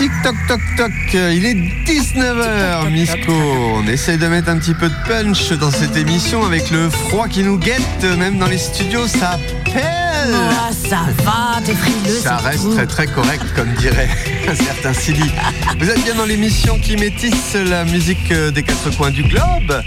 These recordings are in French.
Tic toc toc toc, il est 19h, Misco. On essaye de mettre un petit peu de punch dans cette émission avec le froid qui nous guette, même dans les studios, ça pèle. Ça va, t'es frileux. Ça reste tout. très très correct, comme dirait un certain Silly. Vous êtes bien dans l'émission qui métisse la musique euh, des quatre coins du globe.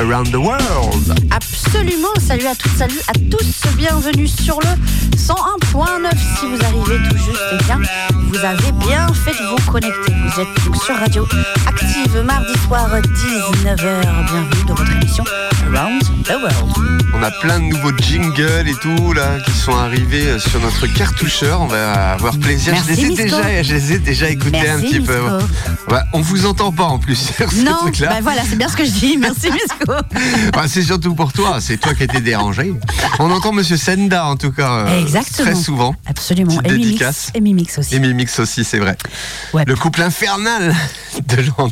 Around the world. Absolument, salut à toutes, salut à tous, bienvenue sur le 101.9 si vous arrivez tout juste, eh bien, vous avez bien fait de vous connecter. Vous êtes donc sur Radio Active, mardi soir 19h, bienvenue dans votre émission Around the World. On a plein de nouveaux jingles et tout là qui sont arrivés euh, sur notre cartoucheur. On va avoir plaisir. Merci, je, les ai Misco. déjà, je les ai déjà écoutés un petit peu. On vous entend pas en plus sur ce Non, truc-là. bah voilà, c'est bien ce que je dis, merci Misco. Ouais, c'est surtout pour toi, c'est toi qui étais dérangé. On entend Monsieur Senda en tout cas euh, Exactement. très souvent. Absolument, Petite et Mimix, dédicace. et Mimix aussi. Et Mimix aussi, c'est vrai. Ouais. Le couple infernal de Jean.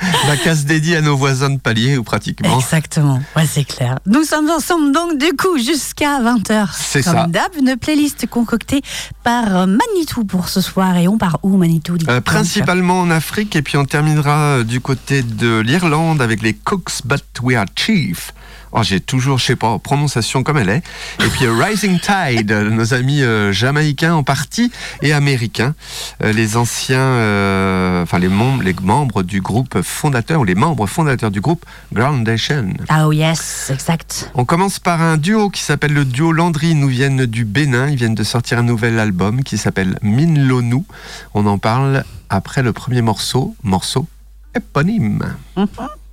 La casse dédiée à nos voisins de palier ou pratiquement. Exactement, ouais, c'est clair. Nous sommes ensemble donc du coup jusqu'à 20h. C'est Comme ça. d'hab, une playlist concoctée par euh, Manitou pour ce soir. Et on part où Manitou Euh, principalement en Afrique et puis on terminera euh, du côté de l'Irlande avec les Cooks But We Are Chief. Oh, j'ai toujours, je sais pas, prononciation comme elle est. Et puis euh, Rising Tide, nos amis euh, jamaïcains en partie et américains, Euh, les anciens, euh, enfin les membres, les membres du groupe fondateur ou les membres fondateurs du groupe Groundation. Ah oh yes, exact. On commence par un duo qui s'appelle le duo Landry. Ils nous viennent du Bénin. Ils viennent de sortir un nouvel album qui s'appelle Minlonou. On en parle après le premier morceau, morceau éponyme. au lever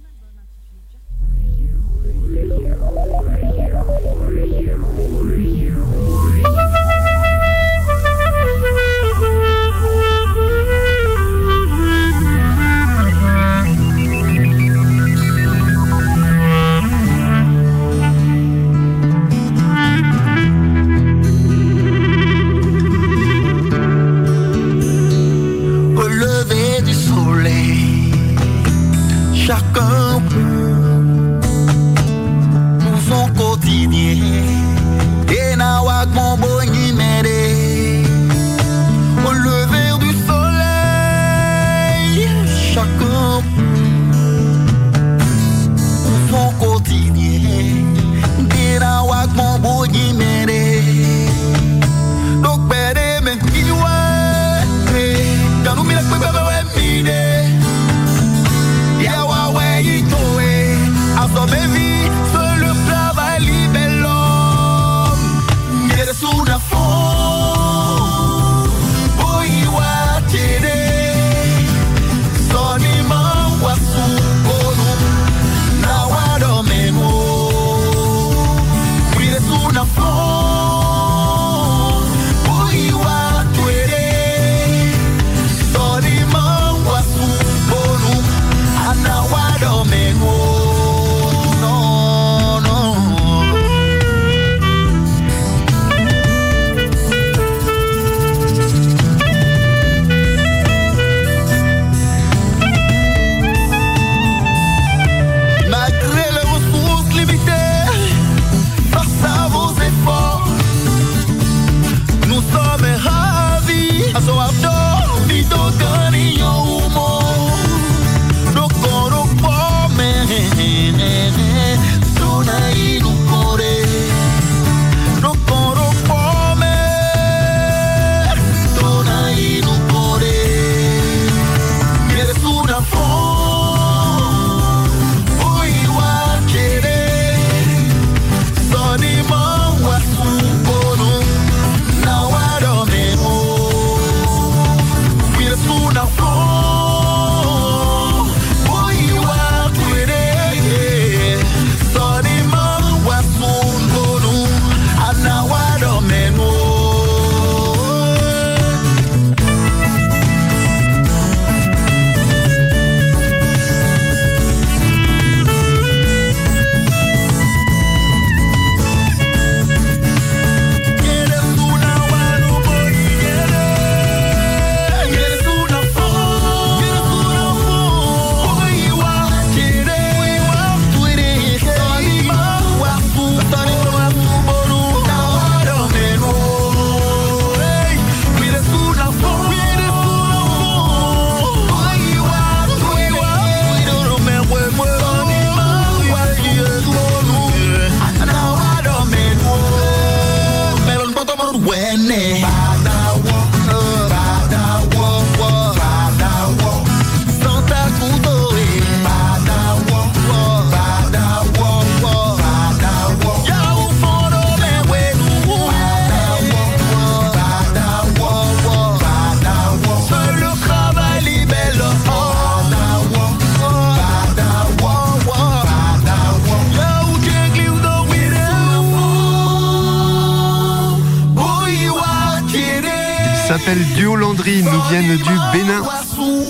s'appelle Duo Landry, nous viennent du Bénin.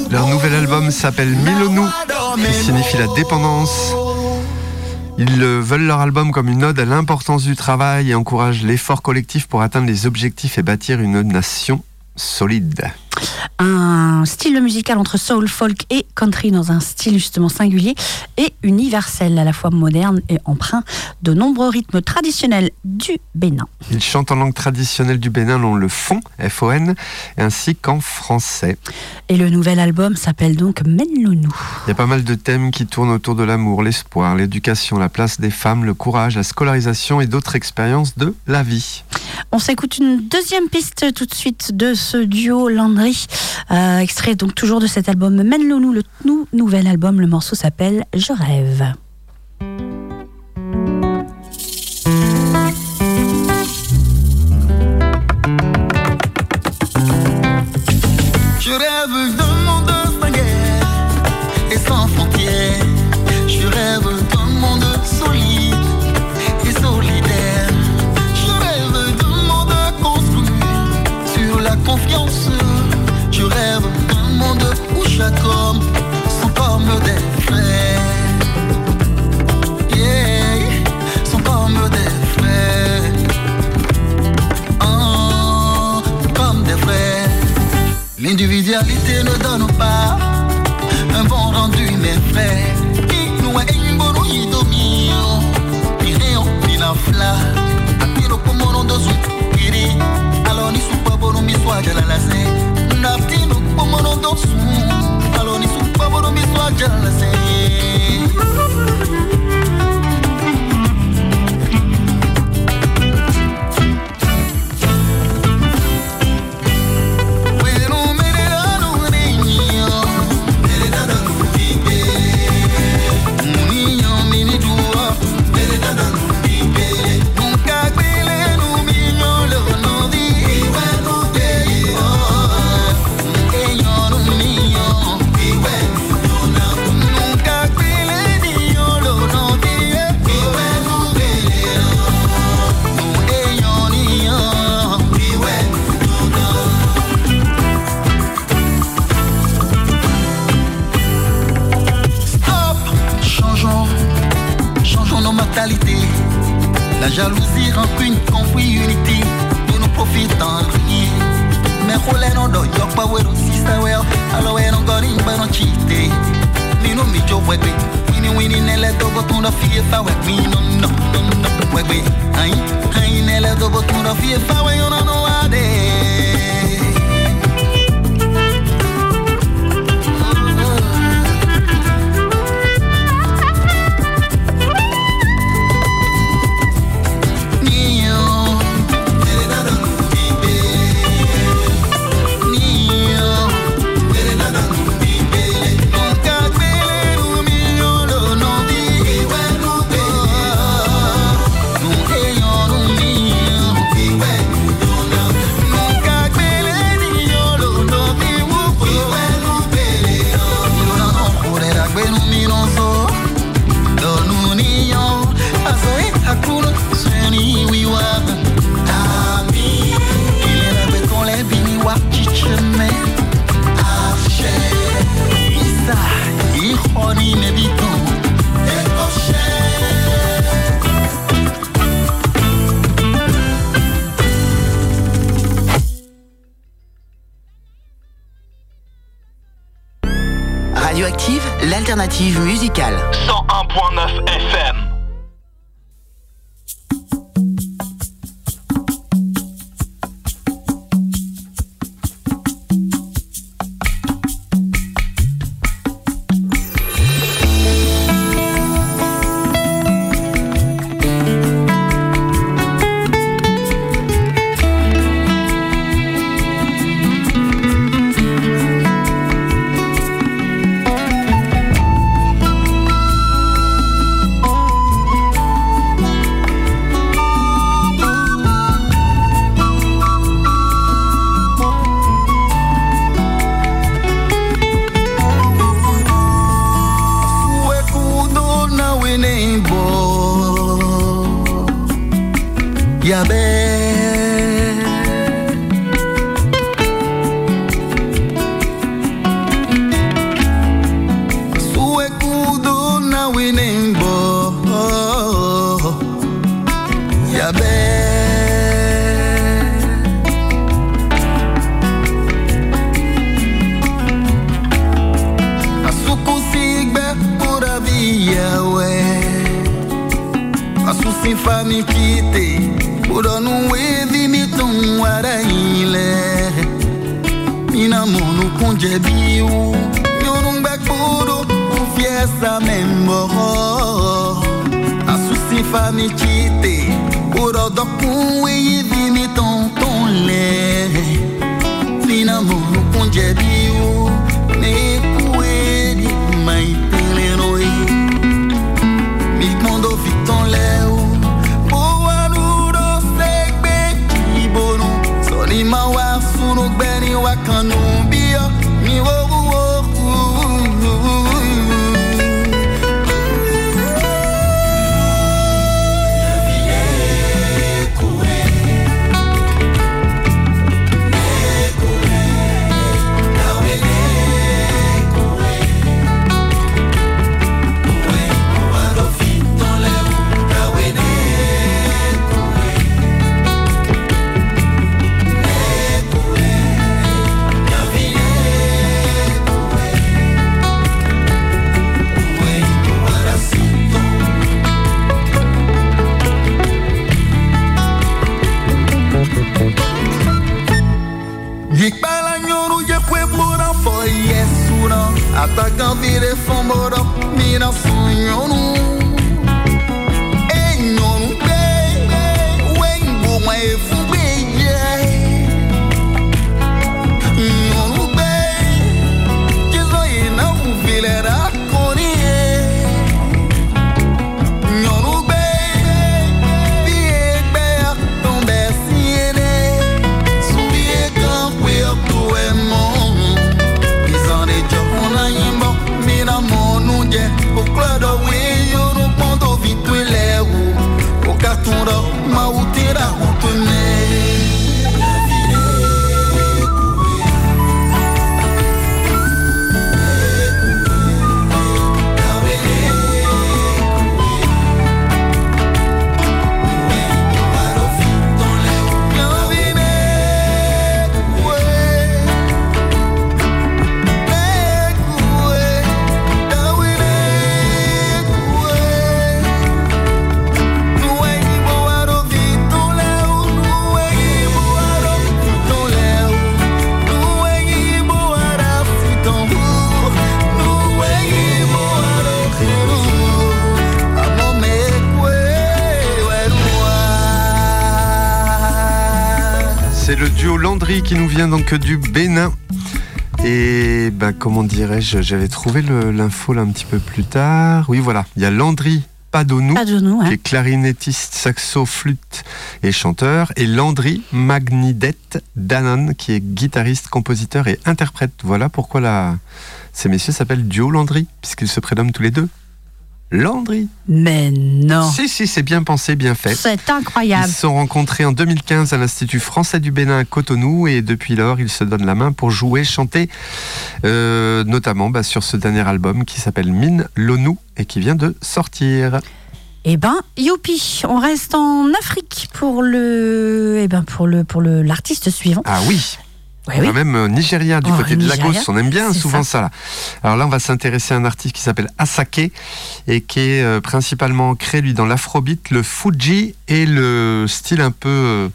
Leur nouvel album s'appelle Milonou, qui signifie la dépendance. Ils veulent leur album comme une ode à l'importance du travail et encouragent l'effort collectif pour atteindre les objectifs et bâtir une nation solide un style musical entre soul, folk et country dans un style justement singulier et universel, à la fois moderne et emprunt de nombreux rythmes traditionnels du Bénin. Il chante en langue traditionnelle du Bénin, dont le fon, F-O-N, ainsi qu'en français. Et le nouvel album s'appelle donc Mène-le-nous. Il y a pas mal de thèmes qui tournent autour de l'amour, l'espoir, l'éducation, la place des femmes, le courage, la scolarisation et d'autres expériences de la vie. On s'écoute une deuxième piste tout de suite de ce duo Landry. Euh, extrait donc toujours de cet album Mène-le-nous, le tout nouvel album. Le morceau s'appelle Je rêve. Je rêve d'un monde sans guerre et sans frontières. Je rêve d'un monde solide et solidaire. Je rêve d'un monde construit sur la confiance. Monde où chaque homme comme des frères. Yeah, comme des frères. Oh, comme des frères. L'individualité ne donne pas un bon rendu, mes frères. Idomio, pireo, pinafla, apiro pomono do supiri, l'alternative musicale. je bi ou Nyoun mbek boudou ou fye sa men moro Asu si fami chite Uro doku we mi ton ton le Fina mou bi ou I'm me in a fire, donc du Bénin. Et ben, comment dirais-je, j'avais trouvé l'info là un petit peu plus tard. Oui, voilà, il y a Landry Padonou, nous, qui est clarinettiste, saxo, flûte et chanteur, et Landry Magnidette Danon, qui est guitariste, compositeur et interprète. Voilà pourquoi la... ces messieurs s'appellent Duo Landry, puisqu'ils se prénomment tous les deux. Landry. Mais non. Si, si, c'est bien pensé, bien fait. C'est Ils incroyable. se sont rencontrés en 2015 à l'Institut français du Bénin à Cotonou et depuis lors, ils se donnent la main pour jouer, chanter, euh, notamment bah, sur ce dernier album qui s'appelle Mine Lonou et qui vient de sortir. Eh ben, youpi, on reste en Afrique pour le, eh ben pour le, pour le l'artiste suivant. Ah oui, Ouais, on oui. va même euh, Nigeria, du Oh, côté de Lagos, on aime bien souvent ça. ça. là. Alors là, on va s'intéresser à un artiste qui s'appelle Asake et qui est euh, principalement ancré, lui, dans l'afrobeat, le Fuji et le style un peu, euh,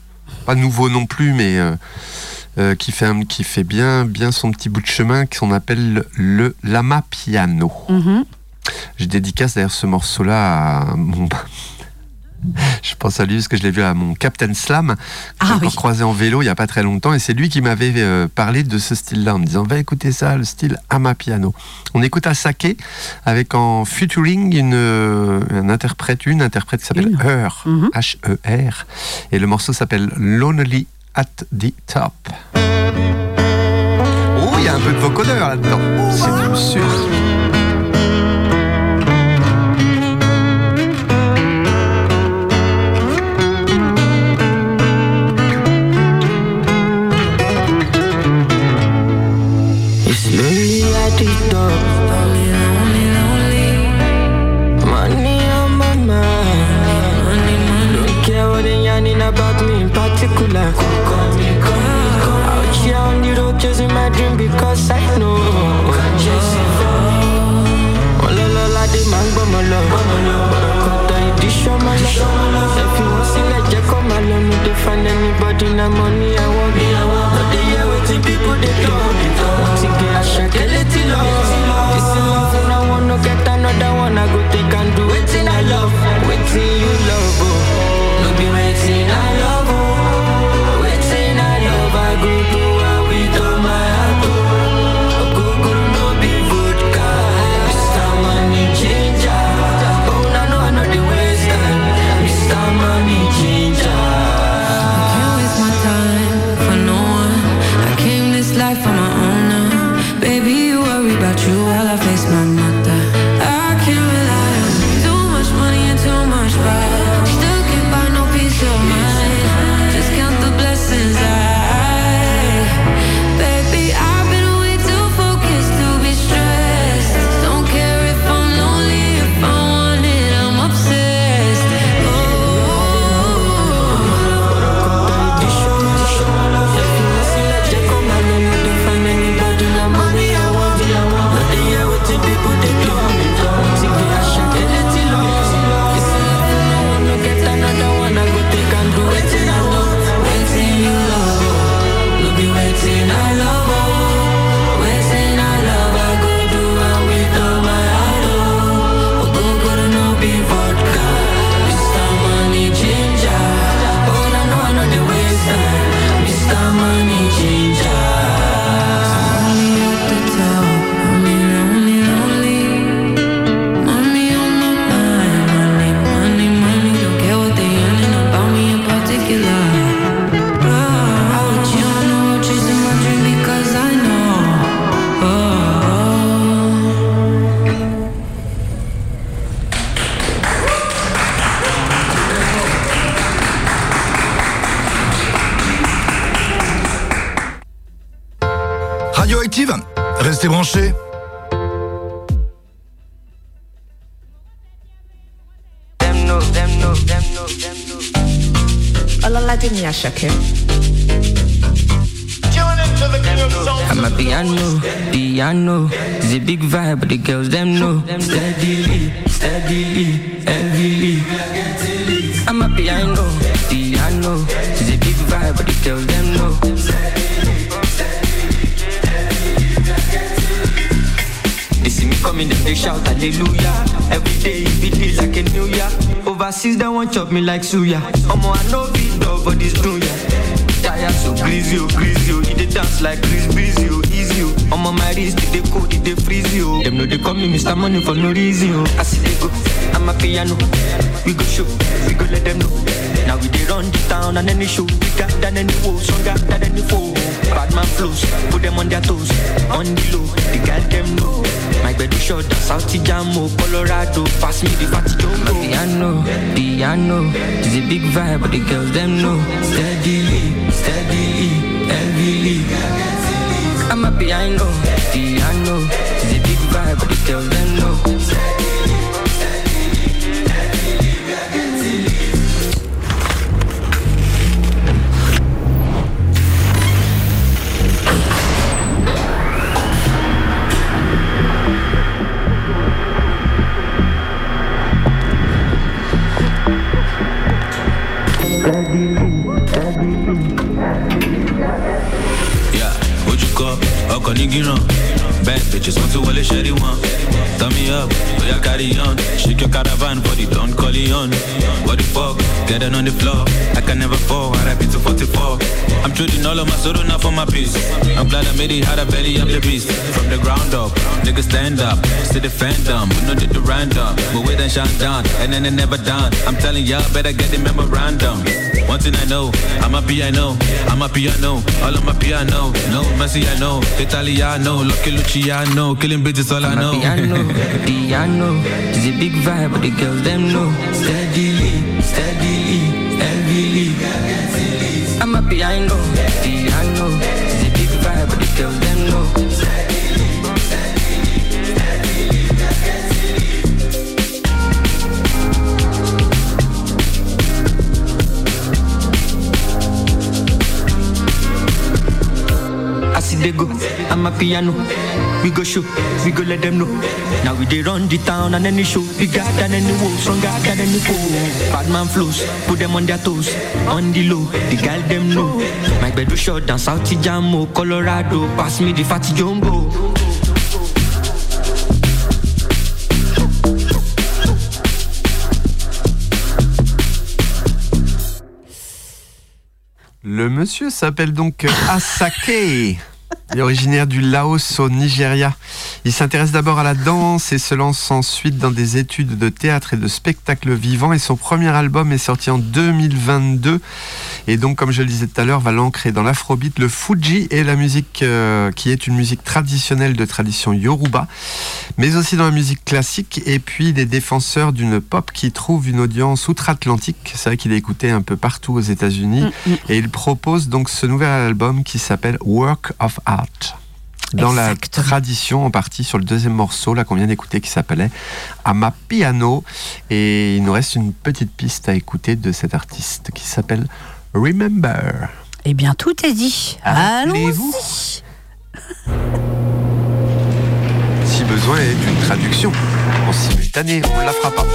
pas nouveau non plus, mais... euh, qui fait, un- qui fait bien, bien son petit bout de chemin, qu'on appelle le lama piano. Mhm. Je dédicace d'ailleurs ce morceau-là à mon. Je pense à lui parce que je l'ai vu à mon Captain Slam, que j'ai Ah oui. croisé en vélo il n'y a pas très longtemps, et c'est lui qui m'avait euh, parlé de ce style-là en me disant va écouter ça, le style Amapiano. On écoute Asake avec en featuring une, euh, un interprète, une interprète qui s'appelle Une. Heur, Mhm. H-E-R, et le morceau s'appelle Lonely at the Top. Oh, il y a un peu de vocodeur là-dedans, c'est sûr. It's lonely at the top. Lonely, lonely, lonely. Money on my mind. Money, money. Don't care what they yarning about me in particular. Out here on the road chasing my dream because I know. Oh la la la, they man gbọ́ mọ lọ. Bọ̀dọ̀ kọ́tà ìdí sọ́mọ lọ. find anybody na money I want. Me I want. But they hear wetin people they talk. Another one. I go take and do wetin I love. Wetin you love, oh. But girls them know. They see me coming, then they shout hallelujah. Every day it be like a new year. Overseas they want chop me like suya. Omo I know big dog for this dunya. Tire so greasy, oh greasy, oh. It dey dance like Chris Breezy, oh easy, oh. Omo my wrist it dey cold, it dey freeze, oh. Them know they call me Mr. Money for no reason, oh. I see they go, I'm a piano. We go show, we go let them know. Now we dey run the town and any show bigger than any woe, stronger than any foe. Bad man flows, put them on their toes, on the low. The girl them know. My bed is short, South Jamo, oh, Colorado. Pass me the fatty jumbo. Piano, piano. It's a big vibe, but the girls them know. Steadily, steadily, heavily. I'm a piano, piano. It's a big vibe, but the girls them know. you know. Bad bitches, want to all the shitty one. Turn me up, oya carry on. Shake your caravan for the Don Corleone. What the fuck? Get down on the floor. I can never fall. RIP to 44. I'm trading all of my sorrow now for my peace. I'm glad I made it. Had a belly, I'm the beast. From the ground up, niggas stand up. See defend them. We know did the random. But we then shine down. And then it never done. I'm telling y'all, better get the memorandum. One thing I know, I'm a piano. I'm a piano. All of my piano. No Messi, I know. Italiano. Lucky Luciano. Killing bitches, all I know. piano. It's a big vibe, but the girls them know. Steadily, steadily, heavily. I'm a piano, piano. It's a big vibe, but the girls them know. They go, I'm a piano. We go show, we go let them know. Now we dey run the town and any show bigger than any woe, stronger than any foe. Bad man flows, put them on their toes, on the low. The girl them know. My bedroom shot down South Jamo, Colorado. Pass me the fatty jumbo. Le monsieur s'appelle donc Asake. Il est originaire du Laos au Nigeria. Il s'intéresse d'abord à la danse et se lance ensuite dans des études de théâtre et de spectacle vivant. Et son premier album est sorti en 2022. Et donc, comme je le disais tout à l'heure, va l'ancrer dans l'afrobeat, le Fuji et la musique euh, qui est une musique traditionnelle de tradition yoruba, mais aussi dans la musique classique. Et puis, des défenseurs d'une pop qui trouve une audience outre-Atlantique. C'est vrai qu'il est écouté un peu partout aux États-Unis. Et il propose donc ce nouvel album qui s'appelle Work of Art. Dans la tradition, en partie sur le deuxième morceau là qu'on vient d'écouter qui s'appelait Ama Piano. Et il nous reste une petite piste à écouter de cet artiste qui s'appelle Remember. Eh bien, tout est dit. Rappelez-vous. Si besoin est d'une traduction en simultané, on ne la fera pas.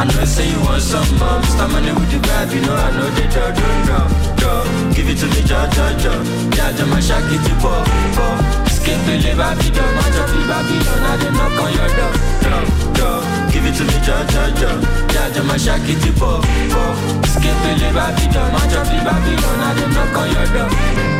I know say you want some more Mr. Money with the vibe, you know I know that you're doing drop, drop Give it to me, jaw, jaw, jaw Jaw, jaw, my shack it to pop, pop Escape the labor, be done, my job, be Babylon. I didn't knock on your door, door, door. Give it to me, jaw, jaw, jaw Jaw, jaw, my shack it to pop, pop Escape the labor, be done, my job, be Babylon. I didn't knock on your door.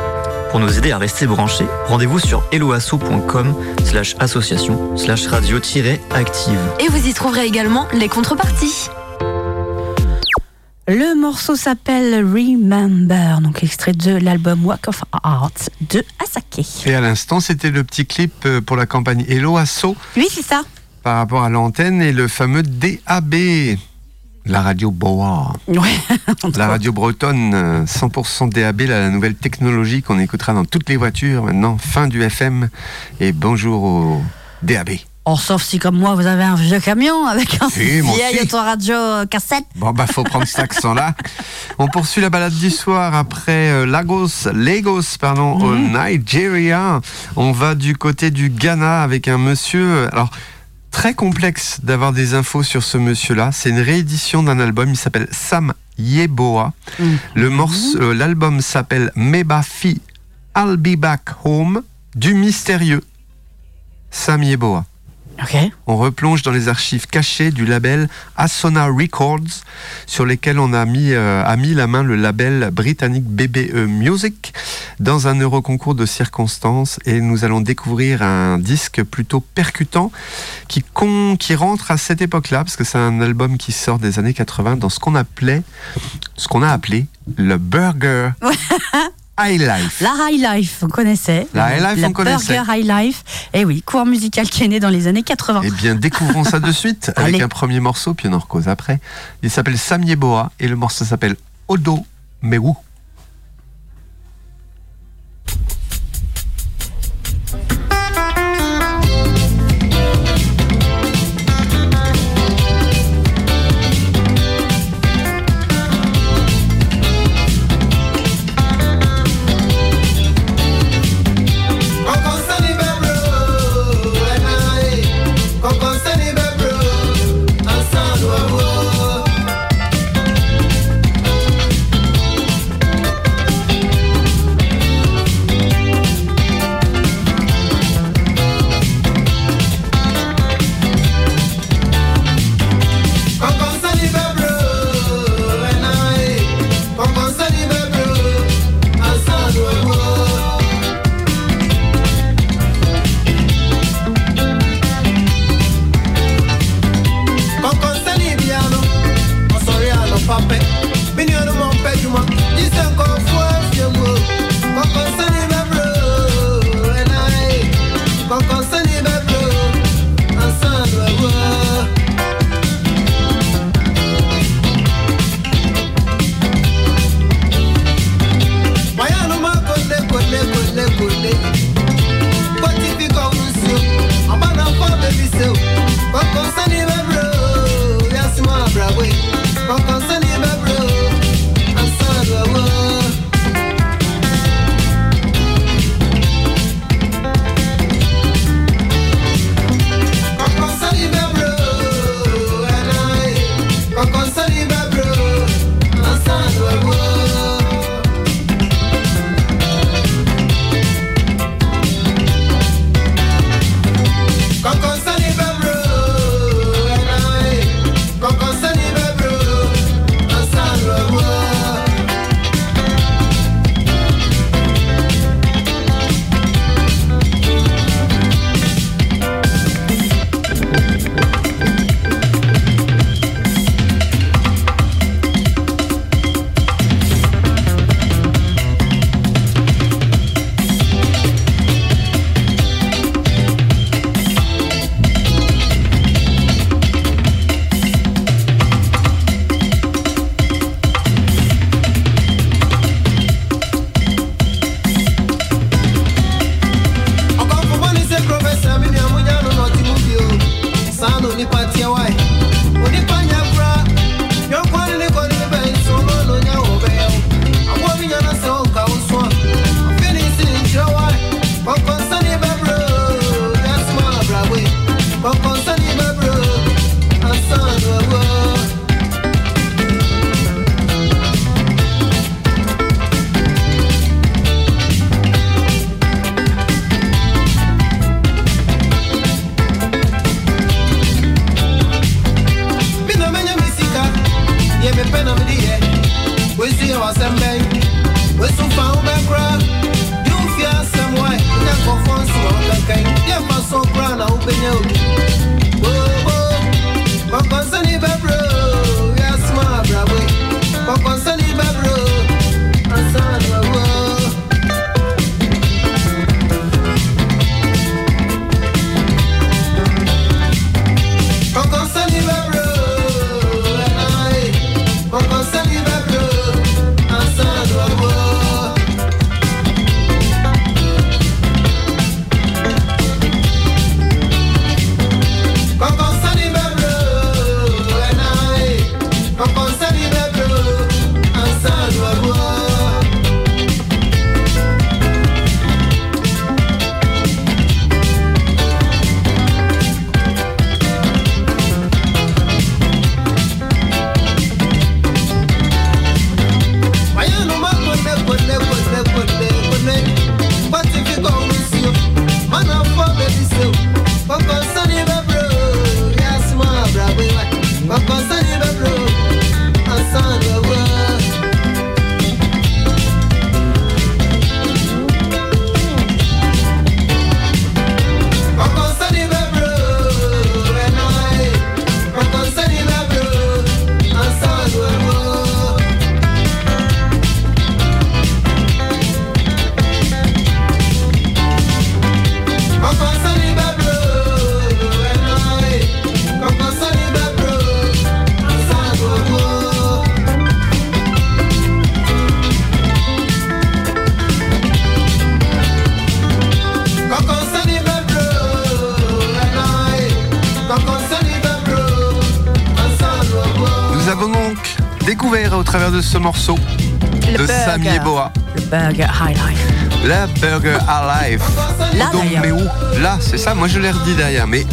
Pour nous aider à rester branchés, rendez-vous sur eloasso.com slash association slash radio-active. Et vous y trouverez également les contreparties. Le morceau s'appelle Remember, donc extrait de l'album Walk of Art de Asake. Et à l'instant, c'était le petit clip euh, pour la campagne Hello Asso Oui, c'est ça. par rapport à l'antenne et le fameux DAB. La radio Boa. Ouais. La radio bretonne, euh, 100% DAB, la nouvelle technologie qu'on écoutera dans toutes les voitures maintenant. Fin du FM et bonjour au DAB. Oh, sauf si comme moi vous avez un vieux camion avec un moi vieil autoradio euh, cassette. Bon, bah, faut prendre cet accent-là. On poursuit la balade du soir après euh, Lagos, Lagos, pardon, au Nigeria. On va du côté du Ghana avec un monsieur. euh, Alors, très complexe d'avoir des infos sur ce monsieur-là. C'est une réédition d'un album. Il s'appelle Sam Yeboah. Le morceau, euh, l'album s'appelle Mebafi I'll Be Back Home du mystérieux Sam Yeboah. On replonge dans les archives cachées du label Asona Records, sur lesquels on a mis, euh, a mis la main le label britannique BBE Music dans un euroconcours de circonstances. Et nous allons découvrir un disque plutôt percutant qui, con- qui rentre à cette époque-là, parce que c'est un album qui sort des années 80 dans ce qu'on appelait, ce qu'on a appelé le Burger High Life. La High Life, on connaissait. La High Life, La on connaissait. Burger High Life. Et oui, cours musical qui est né dans les années 80. Eh bien, découvrons ça de suite avec Allez. un premier morceau, puis on en recose après. Il s'appelle Sam Yeboah et le morceau s'appelle Odo Mewu. Burger Alive. Là, Donc, mais où Là, c'est ça. Moi, je l'ai redit derrière, mais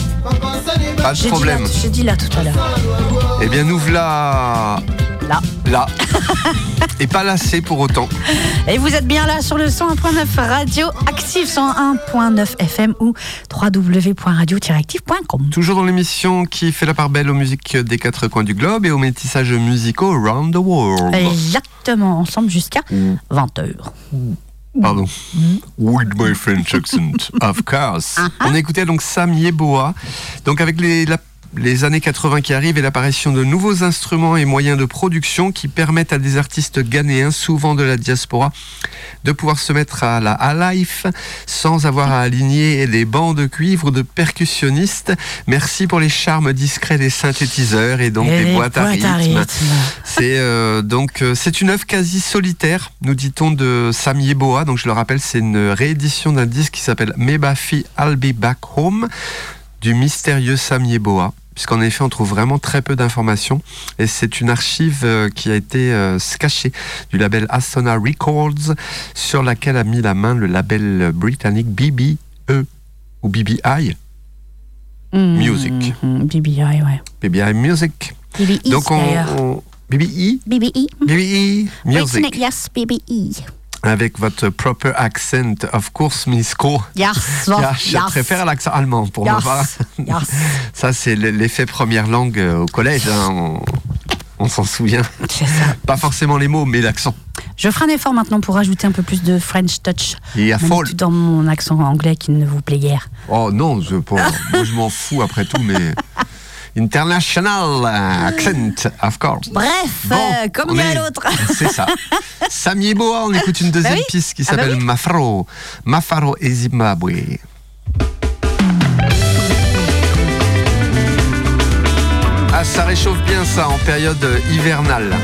pas de problème. j'ai dit là tout à l'heure. Eh bien, nous voilà Là. là. Et pas lassé pour autant. Et vous êtes bien là sur le 101.9 Radio Active 101.9 FM ou www.radio-active.com. Toujours dans l'émission qui fait la part belle aux musiques des quatre coins du globe et aux métissages musicaux around the world. Exactement, ensemble jusqu'à 20h. Pardon. With my French accent, of course. On écoutait donc Sam Yeboah. Donc avec les, la- les années 80 qui arrivent et l'apparition de nouveaux instruments et moyens de production qui permettent à des artistes ghanéens, souvent de la diaspora, de pouvoir se mettre à la à life sans avoir à aligner les bancs de cuivre de percussionnistes. Merci pour les charmes discrets des synthétiseurs et donc Et des boîtes à boîtes à rythme. rythme. C'est euh, donc euh, c'est une œuvre quasi solitaire, nous dit-on de Sam Yeboah. Donc je le rappelle, c'est une réédition d'un disque qui s'appelle Mebafi I'll Be Back Home du mystérieux Sam Yeboah. Puisqu'en effet, on trouve vraiment très peu d'informations. Et c'est une archive euh, qui a été euh, cachée du label Astona Records, sur laquelle a mis la main le label britannique BBE ou BBI. Music. Mhm, BBI, ouais. BBI Music. BBI, Donc on, on- BBI BBI. BBI Music. Wait, Yes, BBI. Avec votre proper accent, of course, Miss Ko. Yes, Ja, je yes. préfère l'accent allemand pour Yes, ma part. yes. Ça, c'est l'effet première langue euh, au collège. hein, On, on s'en souvient. Ça. Pas forcément les mots, mais l'accent. Je ferai un effort maintenant pour rajouter un peu plus de French touch. Il y a Même folle. dans mon accent anglais qui ne vous plaît guère. Oh non, je, pas- moi je m'en fous après tout, mais. International euh, accent, of course. Bref, Bon, euh, comme est- l'autre. C'est ça. Sam Yeboah, on écoute une deuxième Bah oui. piste qui Ah bah s'appelle oui. Mafaro. Mafaro et Zimbabwe. Ah, ça réchauffe bien ça en période hivernale.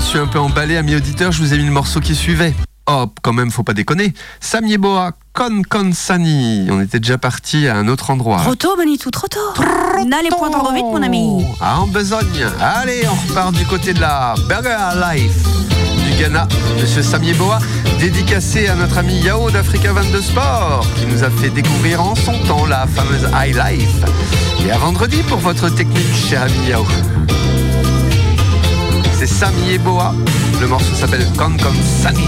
Me suis un peu emballé, amis auditeurs, je vous ai mis le morceau qui suivait. Oh, quand même, faut pas déconner. Sam Yeboah, Con Con Sani. On était déjà parti à un autre endroit. Trop tôt, Manitou, trop tôt. N'allez point trop vite, mon ami. Ah, en besogne. Allez, on repart du côté de la Burger Life du Ghana. Monsieur Sam Yeboah, dédicacé à notre ami Yao d'Africa 22 Sport, qui nous a fait découvrir en son temps la fameuse High Life. Et à vendredi pour votre technique, cher ami Yao. C'est Sam Yeboah. Le morceau s'appelle Con Con Sani.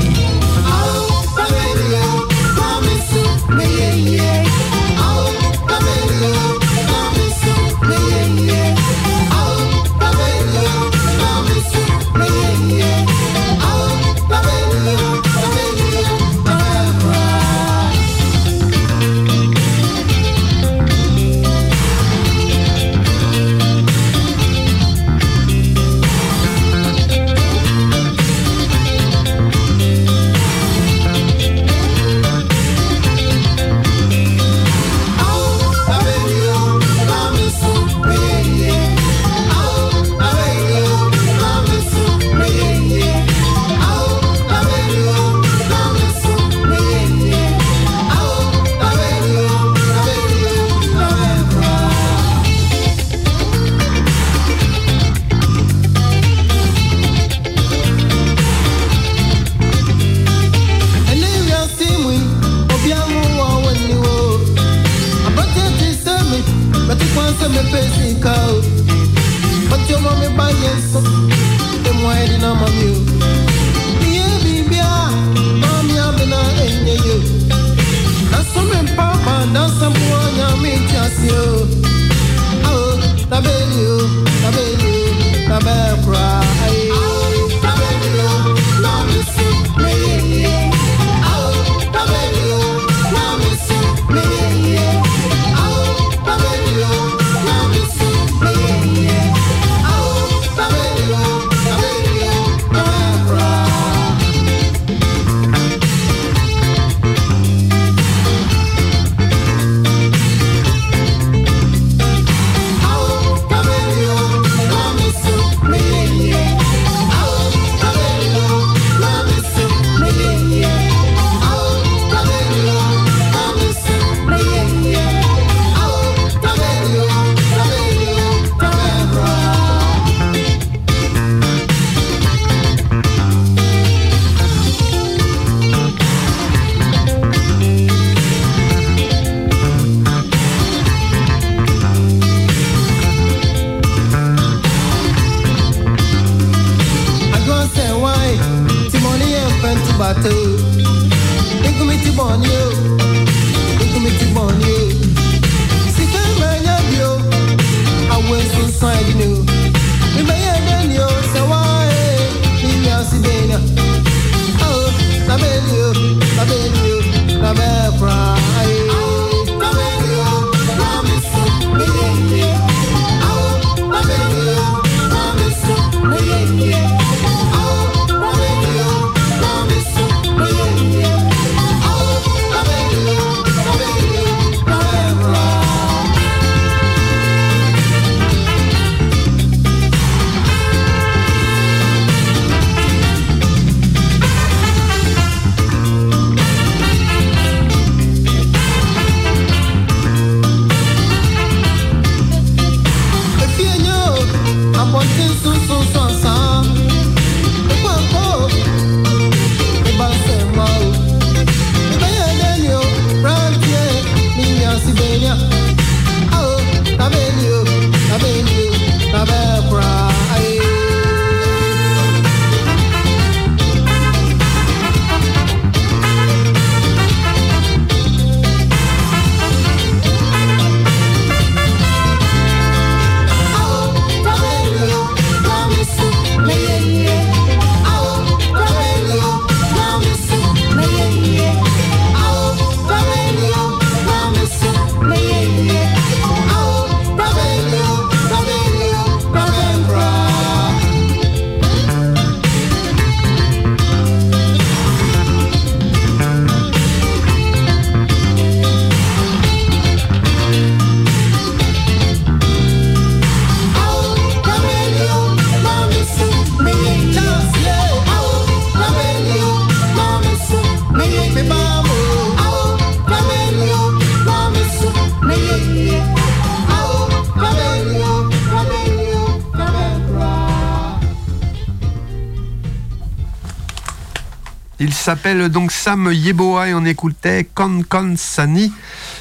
S'appelle donc Sam Yeboah et on écoutait Kon Kon Sani,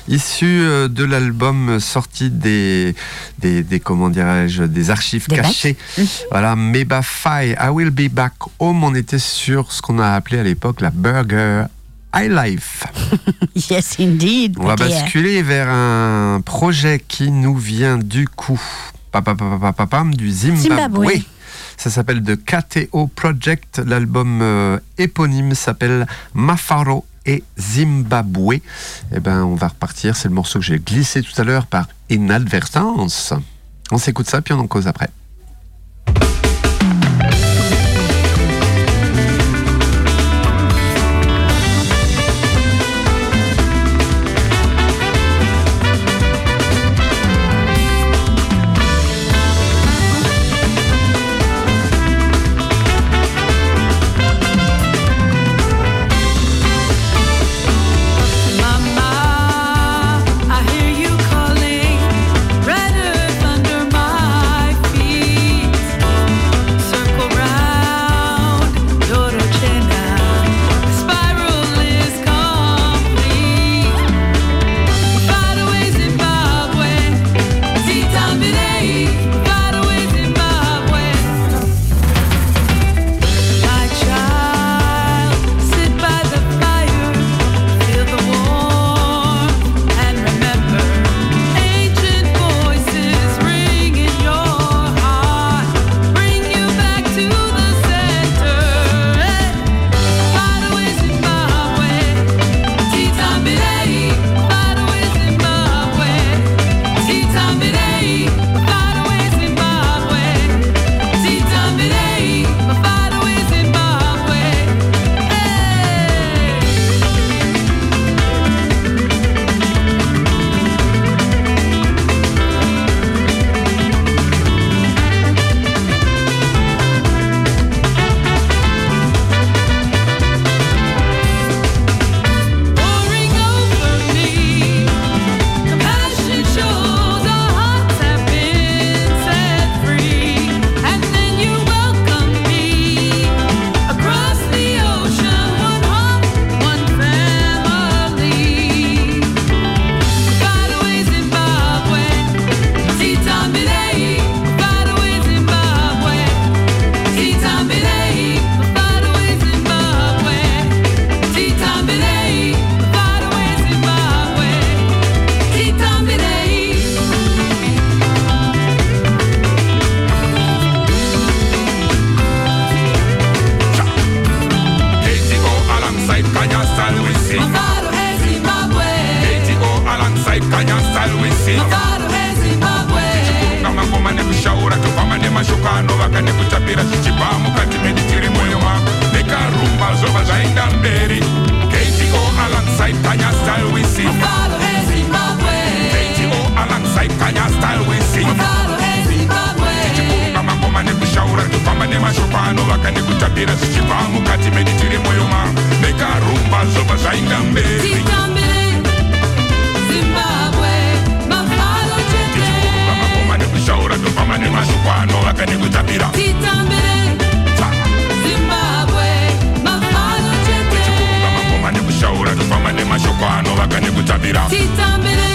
issu euh, de l'album sorti des, des, des comment dirais-je, des archives Des cachées. Voilà, Meba Fai, I Will Be Back Home. On était sur ce qu'on a appelé à l'époque la Burger High Life. Yes, indeed. On va yeah. basculer vers un projet qui nous vient du coup, papapapapapam, du Zimbabwe. Zimbabwe. Ça s'appelle The KTO Project. L'album euh, éponyme s'appelle Mafaro et Zimbabwe. Eh ben, on va repartir. C'est le morceau que j'ai glissé tout à l'heure par inadvertance. On s'écoute ça, puis on en cause après. città di rap. Città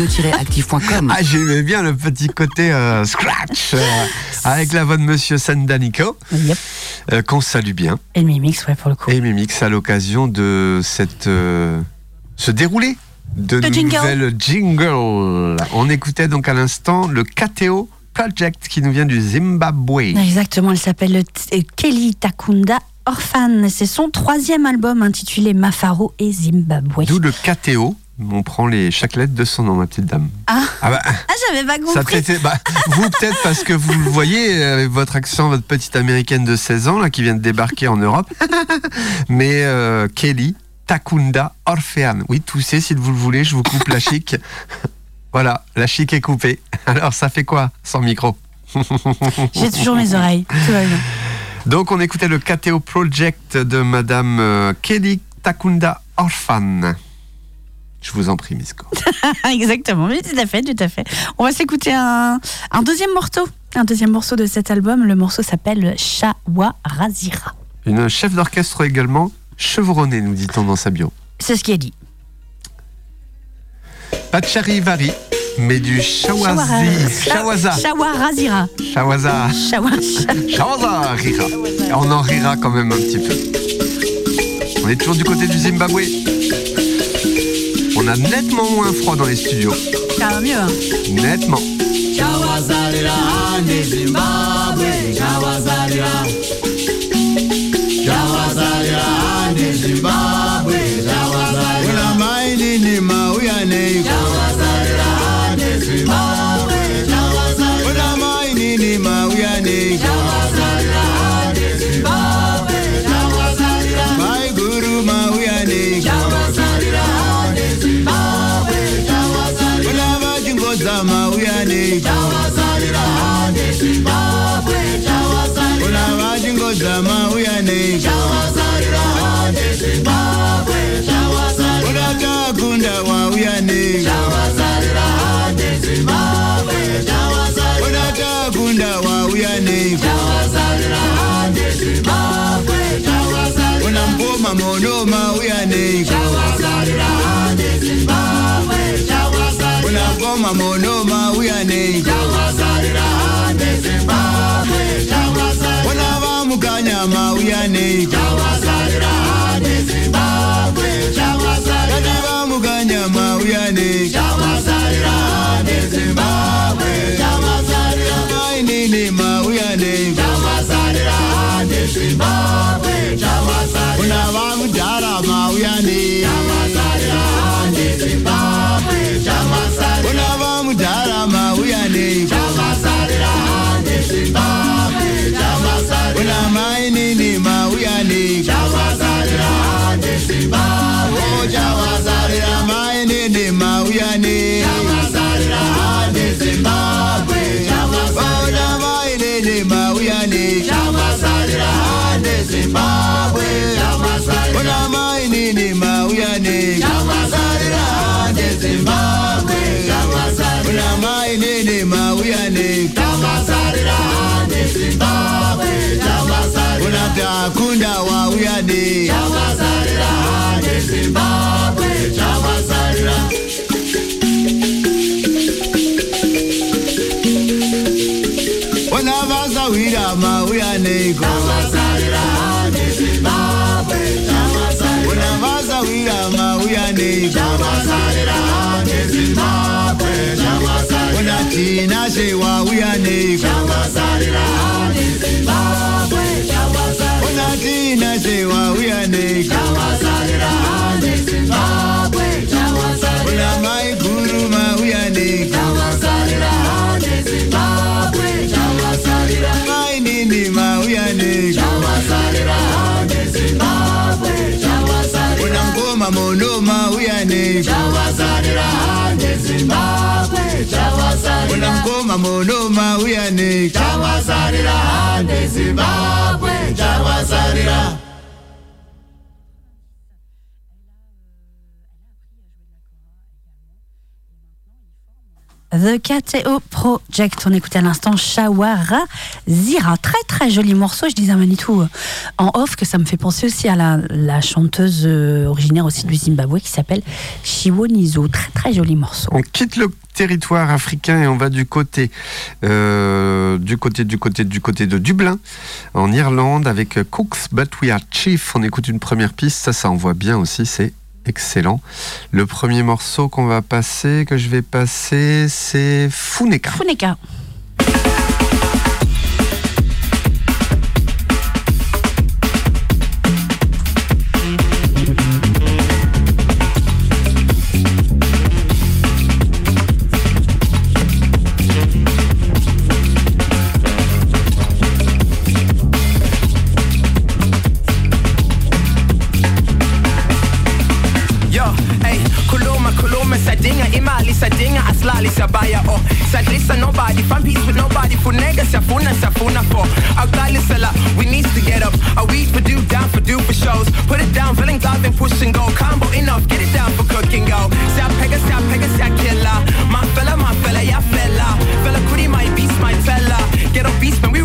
radio-active.com. Ah, j'aimais bien le petit côté euh, scratch euh, avec la voix de Monsieur Sandanico, Yep. euh, qu'on salue bien. Et Mimix, ouais, pour le coup. Et Mimix à l'occasion de cette ce déroulé de Le jingle. On écoutait donc à l'instant le KTO Project qui nous vient du Zimbabwe. Exactement, elle s'appelle Kelly Takunda Orphan. C'est son troisième album intitulé Mafaro et Zimbabwe. D'où le KTO. On prend les chaque lettre de son nom, ma petite dame. Ah, Ah bah, ah j'avais pas ça compris. peut-être- bah, vous peut-être parce que vous le voyez euh, avec votre accent, votre petite américaine de 16 ans là qui vient de débarquer en Europe. Mais euh, Kelly Takunda Orphean. Oui, toussez si vous le voulez, je vous coupe la chic. Voilà, la chic est coupée. Alors ça fait quoi sans micro? J'ai toujours mes oreilles. Tout va bien. Donc on écoutait le KTO Project de Madame euh, Kelly Takunda Orphan. Je vous en prie, Miss Ko. Exactement, oui, tout à fait, tout à fait. On va s'écouter un, un deuxième morceau. Un deuxième morceau de cet album. Le morceau s'appelle Shawa Razira. Une chef d'orchestre également chevronnée, nous dit-on dans sa bio. C'est ce qui est dit. Pas de charivari, mais du shawazi. Shawaza. Shawa Razira. Shawaza. Shawa. Shawaza rira. On en rira quand même un petit peu. On est toujours du côté du Zimbabwe. On a nettement moins froid dans les studios. Ça va mieux. hein. Nettement. Zimbabwe nene mauya ne tamasarira ne Zimbabwe. Tamasarira unatakunda wauya ne tamasarira ne Zimbabwe. Tamasarira wira mauya neiko unavaza wira mauya neiko inachewa uyaneko unati inachewa una unangoma monoma uyane tawazarira hande zimbabwe tawazarira unangoma monoma uyane tawazarira hande zimbabwe tawazarira The KTO Project. On écoutait à l'instant Shawara Zira. Très très joli morceau. Je disais à Manitou euh, en off que ça me fait penser aussi à la, chanteuse euh, originaire aussi du Zimbabwe qui s'appelle Shiwo Nizo. Très très joli morceau. On quitte le territoire africain et on va du côté, euh, du côté, du côté, du côté de Dublin, en Irlande, avec Cooks But We Are Chief. On écoute une première piste, ça, ça envoie bien aussi, c'est excellent. Le premier morceau qu'on va passer, que je vais passer, c'est Funeka. Funeka. Sabaya oh. Sadlisa nobody. Find peace with nobody. Funega safuna safuna for. Agalisala we need to get up. A week for do down for do for shows. Put it down feeling live and push and go. Combo enough get it down for cooking go. Sa pega sa pega sa killer. My fella my fella ya fella. Fella kuri my beast my fella. Get on beast man we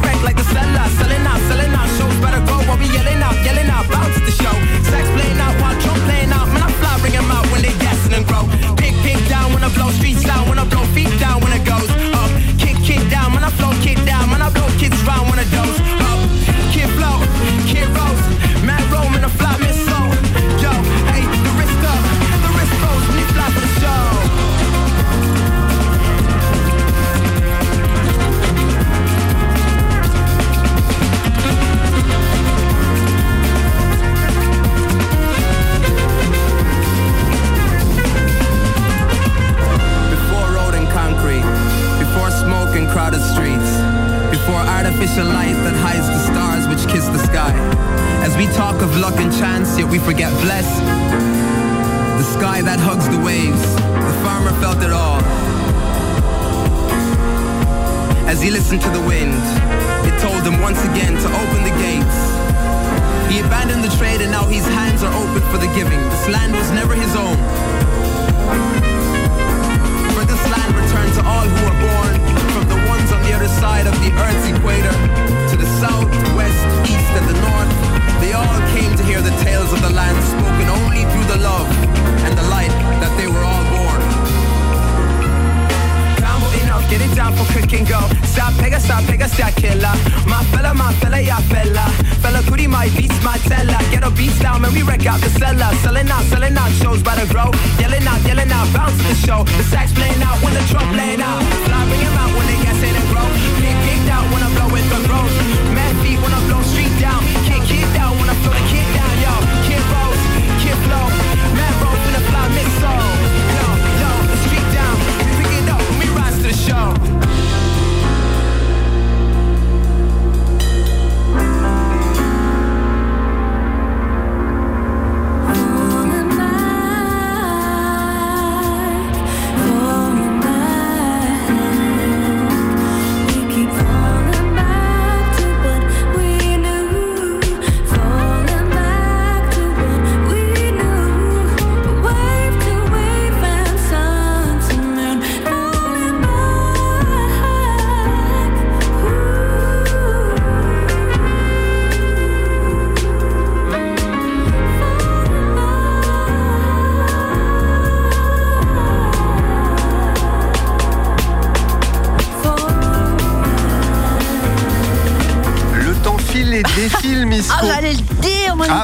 luck and chance, yet we forget bless. The sky that hugs the waves, the farmer felt it all. As he listened to the wind, it told him once again to open the gates. He abandoned the trade and now his hands are open for the giving. This land was never his own. For this land returned to all who are born from the ones on the other side of the earth's equator south, west, east, and the north. They all came to hear the tales of the land spoken only through the love and the light that they were all born. Enough, get it down for cooking go. Stop, pega, stop, pega, stop, killer. My fella, my fella, ya fella. Fella, goody, my beast, my teller. A beast down, man, we wreck out the cellar. Selling out, selling out, shows by the grow. Yelling out, yelling out, bounce to the show. The sax playing out when the drum playing out. Fly,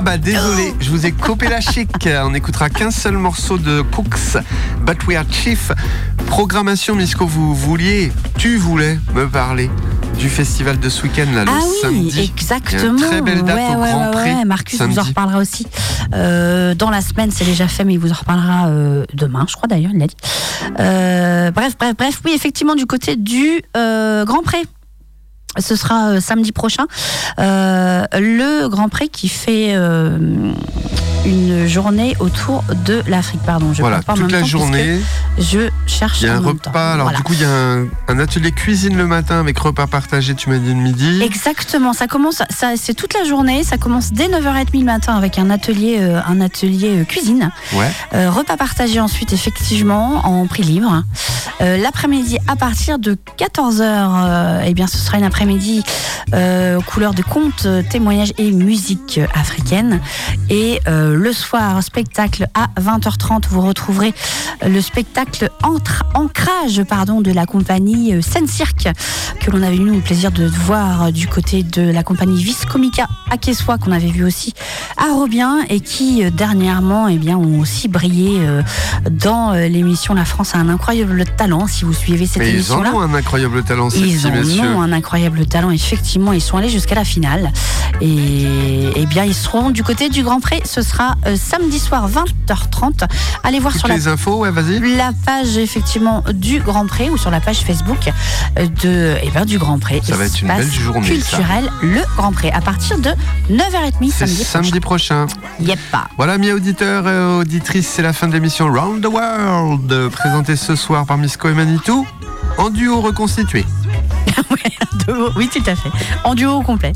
Ah bah désolé, je vous ai coupé la chic. On n'écoutera qu'un seul morceau de Cooks, But We Are Chief. Programmation, Misco, vous vouliez, tu voulais me parler du festival de ce week-end, là, le Ah oui, samedi. exactement. Il y a une très belle date ouais, au ouais, Grand Prix. ouais. Marcus vous en reparlera aussi. Euh, dans la semaine, c'est déjà fait, mais il vous en reparlera euh, demain, je crois d'ailleurs, il l'a dit. Euh, bref, bref, bref, oui, effectivement, du côté du Grand Prix. Ce sera euh, samedi prochain. Euh, le Grand Prix qui fait euh, une journée autour de l'Afrique. Pardon, je Voilà, pas en toute même la temps journée. Je cherche Il y a un en repas, temps. alors Voilà. du coup il y a un, un atelier cuisine le matin avec repas partagé, tu m'as dit le midi. Exactement, ça commence, ça, c'est toute la journée, ça commence dès 9h30 le matin avec un atelier, un atelier cuisine. Ouais. Repas partagé ensuite, effectivement, en prix libre. L'après-midi, à partir de 14h, eh bien, ce sera une après-midi euh, couleur de contes, témoignages et musique africaine. Et euh, le soir, spectacle à 20h30, vous retrouverez le spectacle entre, Ancrage pardon, de la compagnie euh, Scène Cirque, que l'on avait eu nous, le plaisir de voir du côté de la compagnie Viscomica à Quessois, qu'on avait vu aussi à Robien, et qui dernièrement eh bien, ont aussi brillé euh, dans l'émission La France a un incroyable talent, si vous suivez cette Mais ils en émission-là. ont un incroyable talent, ces Ils petits en messieurs. ont un incroyable talent, effectivement. Ils sont allés jusqu'à la finale. Et, eh bien, ils seront du côté du Grand Prix. Ce sera euh, samedi soir, 20h30. Allez voir Toutes sur la, les infos, ouais, vas-y. la page, effectivement, du Grand Prix ou sur la page Facebook euh, de, eh ben, du Grand Prix. Ça va être une belle journée, ça. Culturel, le Grand Prix, à partir de 9h30 C'est samedi. samedi prochain. Yep. Voilà, mes auditeurs et auditrices, c'est la fin de l'émission Round the World, présentée ce soir par Misco et Manitou, en duo reconstitué. Oui, tout à fait. En duo complet.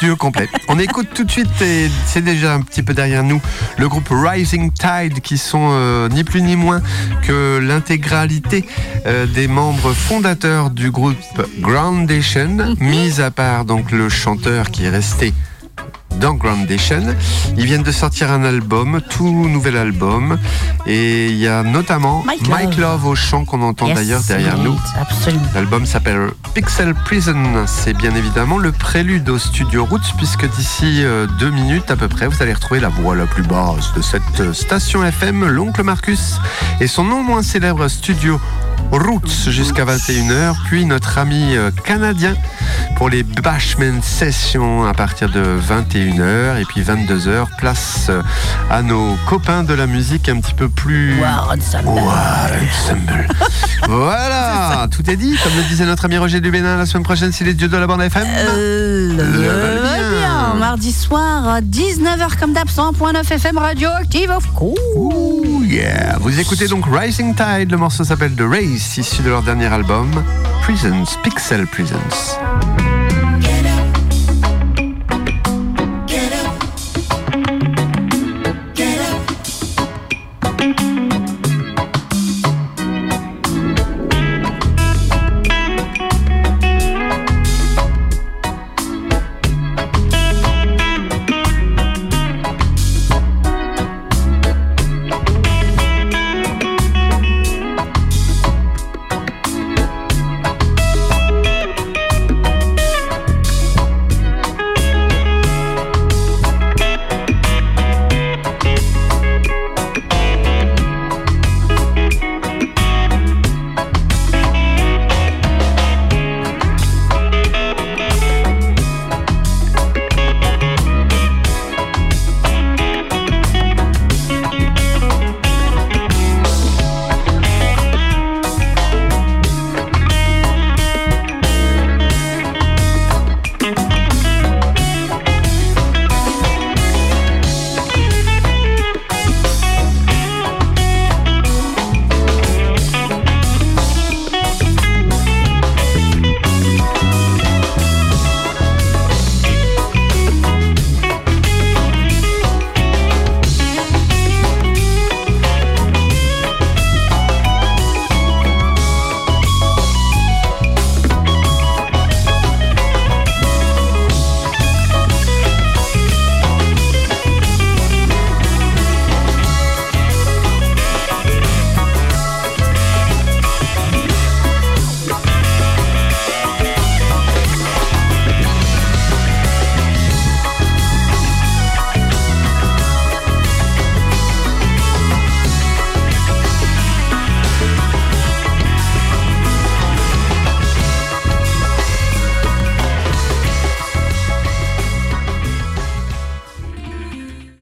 Duo complet. On écoute tout de suite, et c'est déjà un petit peu derrière nous, le groupe Rising Tide, qui sont euh, ni plus ni moins que l'intégralité euh, des membres fondateurs du groupe Groundation, mis à part donc le chanteur qui est resté dans Groundation. Ils viennent de sortir un album, tout nouvel album, et il y a notamment Mike Mike, Love. Au chant qu'on entend Yes, d'ailleurs derrière nous. Absolument. L'album s'appelle Pixel Prison. C'est bien évidemment le prélude au studio Roots, puisque d'ici euh, deux minutes à peu près, vous allez retrouver la voix la plus basse de cette euh, station FM, l'oncle Marcus, et son non moins célèbre studio Roots jusqu'à 21h, puis notre ami euh, canadien pour les Bashman Sessions à partir de 21h, et puis 22h, place euh, à nos copains de la musique un petit peu plus... War Ensemble. Ensemble. voilà, tout est dit. Comme le disait notre ami Roger Dubénin, la semaine prochaine, c'est les dieux de la bande FM. Euh, Le bien. Mardi soir, 19h comme d'hab, 100.9 FM radioactive, of course. Ouh, yeah. Vous écoutez donc Rising Tide, le morceau s'appelle The Race, issu de leur dernier album, Prisons, Pixel Prisons.